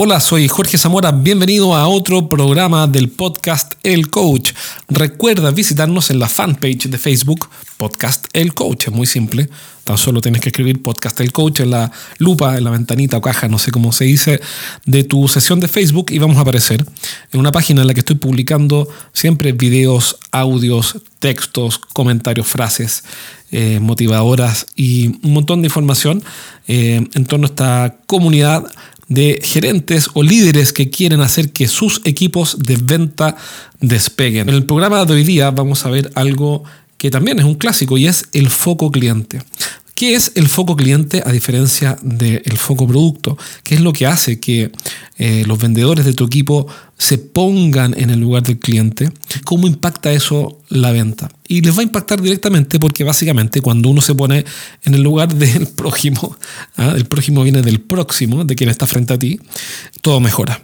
Hola, soy Jorge Zamora, bienvenido a otro programa del podcast El Coach. Recuerda visitarnos en la fanpage de Facebook, Podcast El Coach, es muy simple. Tan solo tienes que escribir Podcast El Coach en la lupa, en la ventanita o caja, no sé cómo se dice, de tu sesión de Facebook y vamos a aparecer en una página en la que estoy publicando siempre videos, audios, textos, comentarios, frases eh, motivadoras y un montón de información eh, en torno a esta comunidad de gerentes o líderes que quieren hacer que sus equipos de venta despeguen. En el programa de hoy día vamos a ver algo que también es un clásico y es el foco cliente. ¿Qué es el foco cliente a diferencia del foco producto? ¿Qué es lo que hace que eh, los vendedores de tu equipo se pongan en el lugar del cliente? ¿Cómo impacta eso la venta? Y les va a impactar directamente porque básicamente cuando uno se pone en el lugar del prójimo, ¿ah? el prójimo viene del próximo, de quien está frente a ti, todo mejora.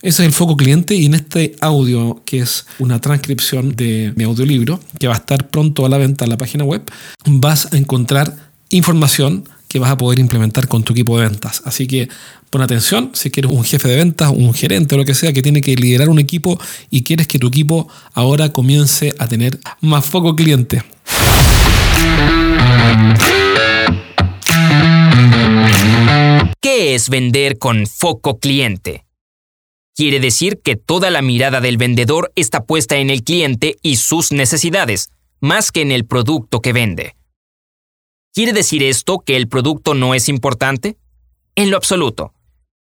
Ese es el foco cliente y en este audio, que es una transcripción de mi audiolibro, que va a estar pronto a la venta en la página web, vas a encontrar información que vas a poder implementar con tu equipo de ventas. Así que pon atención si quieres un jefe de ventas, un gerente o lo que sea que tiene que liderar un equipo y quieres que tu equipo ahora comience a tener más foco cliente. ¿Qué es vender con foco cliente? Quiere decir que toda la mirada del vendedor está puesta en el cliente y sus necesidades, más que en el producto que vende. ¿Quiere decir esto que el producto no es importante? En lo absoluto.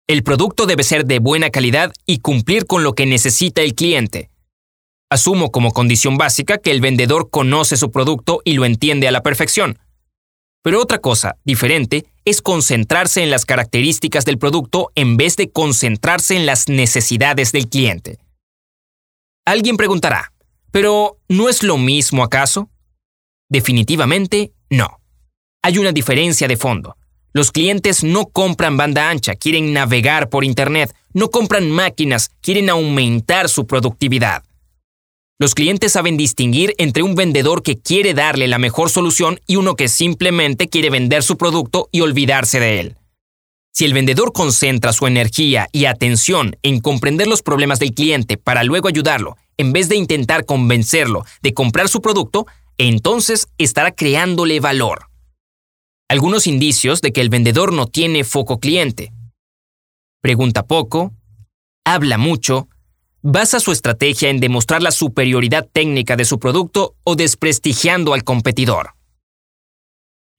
El producto debe ser de buena calidad y cumplir con lo que necesita el cliente. Asumo como condición básica que el vendedor conoce su producto y lo entiende a la perfección. Pero otra cosa, diferente, es concentrarse en las características del producto en vez de concentrarse en las necesidades del cliente. Alguien preguntará, ¿pero no es lo mismo acaso? Definitivamente no. Hay una diferencia de fondo. Los clientes no compran banda ancha, quieren navegar por Internet, no compran máquinas, quieren aumentar su productividad. Los clientes saben distinguir entre un vendedor que quiere darle la mejor solución y uno que simplemente quiere vender su producto y olvidarse de él. Si el vendedor concentra su energía y atención en comprender los problemas del cliente para luego ayudarlo, en vez de intentar convencerlo de comprar su producto, entonces estará creándole valor algunos indicios de que el vendedor no tiene foco cliente. Pregunta poco, habla mucho, basa su estrategia en demostrar la superioridad técnica de su producto o desprestigiando al competidor.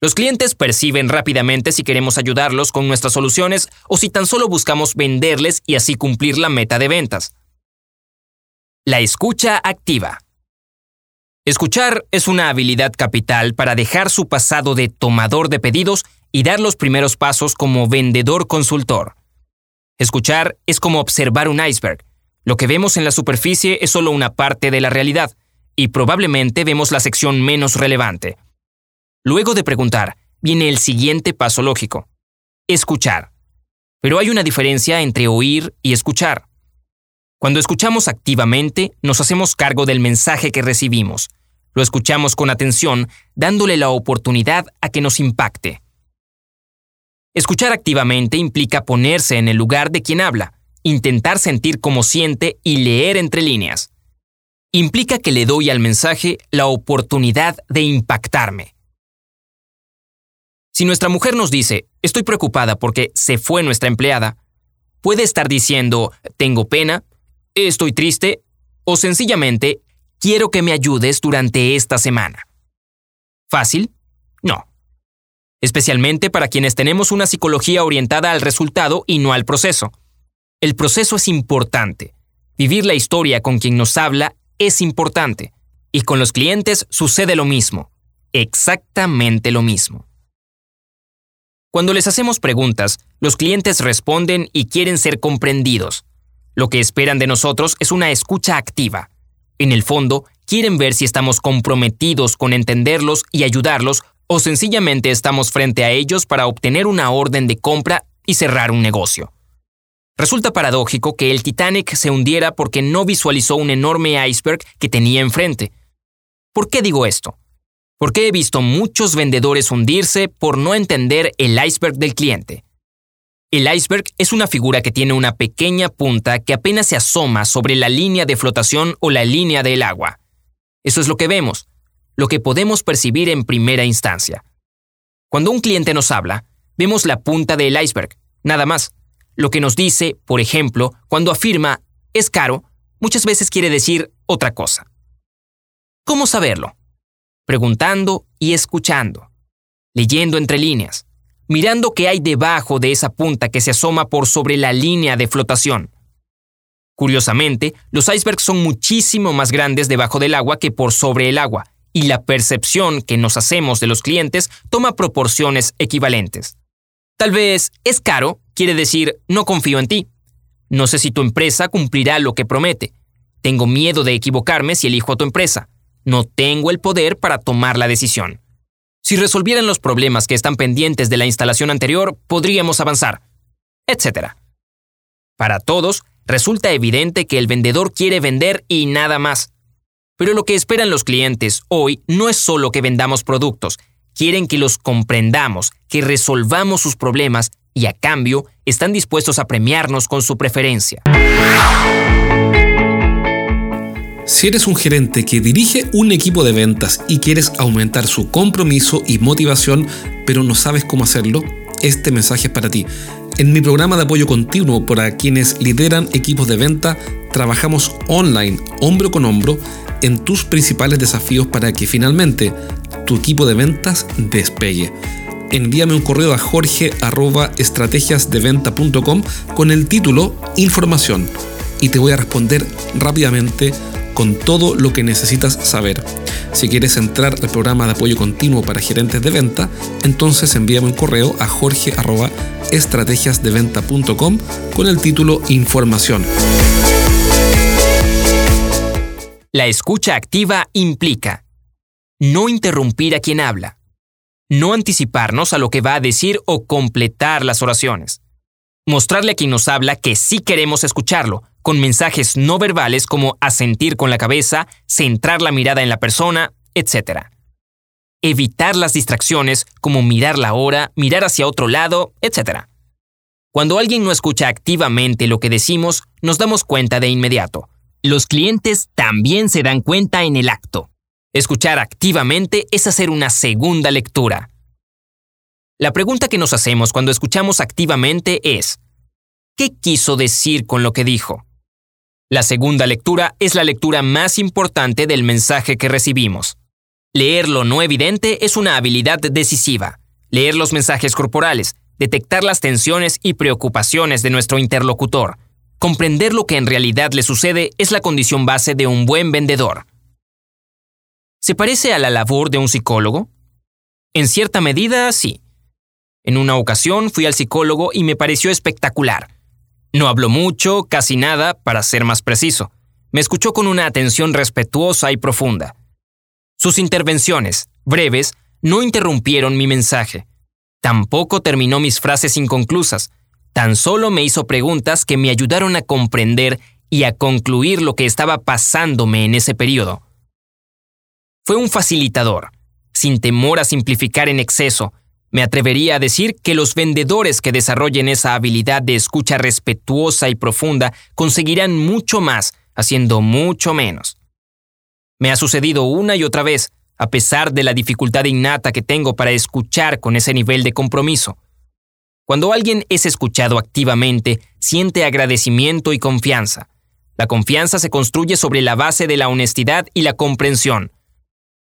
Los clientes perciben rápidamente si queremos ayudarlos con nuestras soluciones o si tan solo buscamos venderles y así cumplir la meta de ventas. La escucha activa. Escuchar es una habilidad capital para dejar su pasado de tomador de pedidos y dar los primeros pasos como vendedor consultor. Escuchar es como observar un iceberg. Lo que vemos en la superficie es solo una parte de la realidad, y probablemente vemos la sección menos relevante. Luego de preguntar, viene el siguiente paso lógico. Escuchar. Pero hay una diferencia entre oír y escuchar. Cuando escuchamos activamente, nos hacemos cargo del mensaje que recibimos. Lo escuchamos con atención, dándole la oportunidad a que nos impacte. Escuchar activamente implica ponerse en el lugar de quien habla, intentar sentir cómo siente y leer entre líneas. Implica que le doy al mensaje la oportunidad de impactarme. Si nuestra mujer nos dice, estoy preocupada porque se fue nuestra empleada, puede estar diciendo, tengo pena, estoy triste o sencillamente quiero que me ayudes durante esta semana. ¿Fácil? No. Especialmente para quienes tenemos una psicología orientada al resultado y no al proceso. El proceso es importante. Vivir la historia con quien nos habla es importante. Y con los clientes sucede lo mismo. Exactamente lo mismo. Cuando les hacemos preguntas, los clientes responden y quieren ser comprendidos. Lo que esperan de nosotros es una escucha activa. En el fondo, quieren ver si estamos comprometidos con entenderlos y ayudarlos o sencillamente estamos frente a ellos para obtener una orden de compra y cerrar un negocio. Resulta paradójico que el Titanic se hundiera porque no visualizó un enorme iceberg que tenía enfrente. ¿Por qué digo esto? Porque he visto muchos vendedores hundirse por no entender el iceberg del cliente. El iceberg es una figura que tiene una pequeña punta que apenas se asoma sobre la línea de flotación o la línea del agua. Eso es lo que vemos, lo que podemos percibir en primera instancia. Cuando un cliente nos habla, vemos la punta del iceberg, nada más. Lo que nos dice, por ejemplo, cuando afirma es caro, muchas veces quiere decir otra cosa. ¿Cómo saberlo? Preguntando y escuchando, leyendo entre líneas mirando qué hay debajo de esa punta que se asoma por sobre la línea de flotación. Curiosamente, los icebergs son muchísimo más grandes debajo del agua que por sobre el agua, y la percepción que nos hacemos de los clientes toma proporciones equivalentes. Tal vez es caro quiere decir no confío en ti. No sé si tu empresa cumplirá lo que promete. Tengo miedo de equivocarme si elijo a tu empresa. No tengo el poder para tomar la decisión. Si resolvieran los problemas que están pendientes de la instalación anterior, podríamos avanzar, etc. Para todos, resulta evidente que el vendedor quiere vender y nada más. Pero lo que esperan los clientes hoy no es solo que vendamos productos, quieren que los comprendamos, que resolvamos sus problemas y a cambio están dispuestos a premiarnos con su preferencia. Si eres un gerente que dirige un equipo de ventas y quieres aumentar su compromiso y motivación, pero no sabes cómo hacerlo, este mensaje es para ti. En mi programa de apoyo continuo para quienes lideran equipos de venta, trabajamos online, hombro con hombro, en tus principales desafíos para que finalmente tu equipo de ventas despegue. Envíame un correo a jorge.estrategiasdeventa.com con el título Información y te voy a responder rápidamente con todo lo que necesitas saber. Si quieres entrar al programa de apoyo continuo para gerentes de venta, entonces envíame un correo a jorge.estrategiasdeventa.com con el título Información. La escucha activa implica no interrumpir a quien habla, no anticiparnos a lo que va a decir o completar las oraciones, mostrarle a quien nos habla que sí queremos escucharlo, con mensajes no verbales como asentir con la cabeza, centrar la mirada en la persona, etc. Evitar las distracciones como mirar la hora, mirar hacia otro lado, etc. Cuando alguien no escucha activamente lo que decimos, nos damos cuenta de inmediato. Los clientes también se dan cuenta en el acto. Escuchar activamente es hacer una segunda lectura. La pregunta que nos hacemos cuando escuchamos activamente es, ¿qué quiso decir con lo que dijo? La segunda lectura es la lectura más importante del mensaje que recibimos. Leer lo no evidente es una habilidad decisiva. Leer los mensajes corporales, detectar las tensiones y preocupaciones de nuestro interlocutor. Comprender lo que en realidad le sucede es la condición base de un buen vendedor. ¿Se parece a la labor de un psicólogo? En cierta medida, sí. En una ocasión fui al psicólogo y me pareció espectacular. No habló mucho, casi nada, para ser más preciso. Me escuchó con una atención respetuosa y profunda. Sus intervenciones, breves, no interrumpieron mi mensaje. Tampoco terminó mis frases inconclusas. Tan solo me hizo preguntas que me ayudaron a comprender y a concluir lo que estaba pasándome en ese periodo. Fue un facilitador, sin temor a simplificar en exceso, me atrevería a decir que los vendedores que desarrollen esa habilidad de escucha respetuosa y profunda conseguirán mucho más haciendo mucho menos. Me ha sucedido una y otra vez, a pesar de la dificultad innata que tengo para escuchar con ese nivel de compromiso. Cuando alguien es escuchado activamente, siente agradecimiento y confianza. La confianza se construye sobre la base de la honestidad y la comprensión.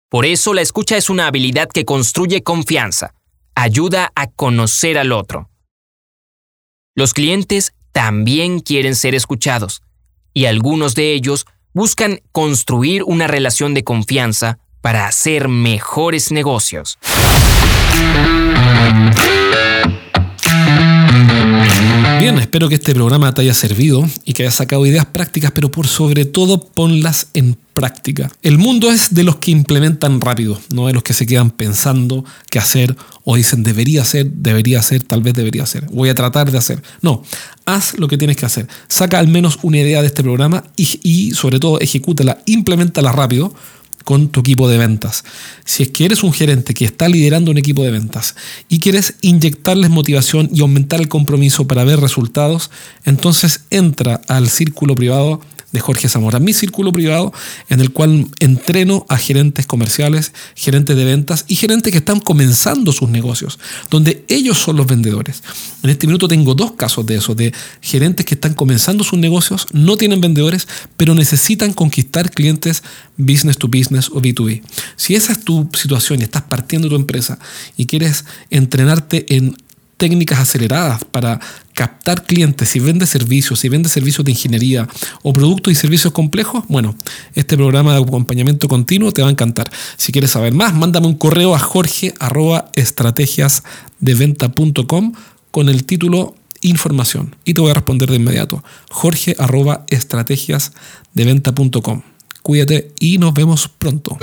Por eso la escucha es una habilidad que construye confianza ayuda a conocer al otro. Los clientes también quieren ser escuchados y algunos de ellos buscan construir una relación de confianza para hacer mejores negocios. Bien, espero que este programa te haya servido y que hayas sacado ideas prácticas, pero por sobre todo ponlas en práctica. El mundo es de los que implementan rápido, no de los que se quedan pensando qué hacer o dicen debería hacer, debería hacer, tal vez debería hacer, voy a tratar de hacer. No, haz lo que tienes que hacer. Saca al menos una idea de este programa y, y sobre todo ejecútala, implementala rápido con tu equipo de ventas. Si es que eres un gerente que está liderando un equipo de ventas y quieres inyectarles motivación y aumentar el compromiso para ver resultados, entonces entra al círculo privado de Jorge Zamora, mi círculo privado en el cual entreno a gerentes comerciales, gerentes de ventas y gerentes que están comenzando sus negocios, donde ellos son los vendedores. En este minuto tengo dos casos de eso, de gerentes que están comenzando sus negocios, no tienen vendedores, pero necesitan conquistar clientes business to business o B2B. Si esa es tu situación y estás partiendo tu empresa y quieres entrenarte en técnicas aceleradas para captar clientes, si vende servicios, si vende servicios de ingeniería o productos y servicios complejos, bueno, este programa de acompañamiento continuo te va a encantar. Si quieres saber más, mándame un correo a jorge estrategiasdeventa.com con el título información y te voy a responder de inmediato. jorge estrategiasdeventa.com. Cuídate y nos vemos pronto.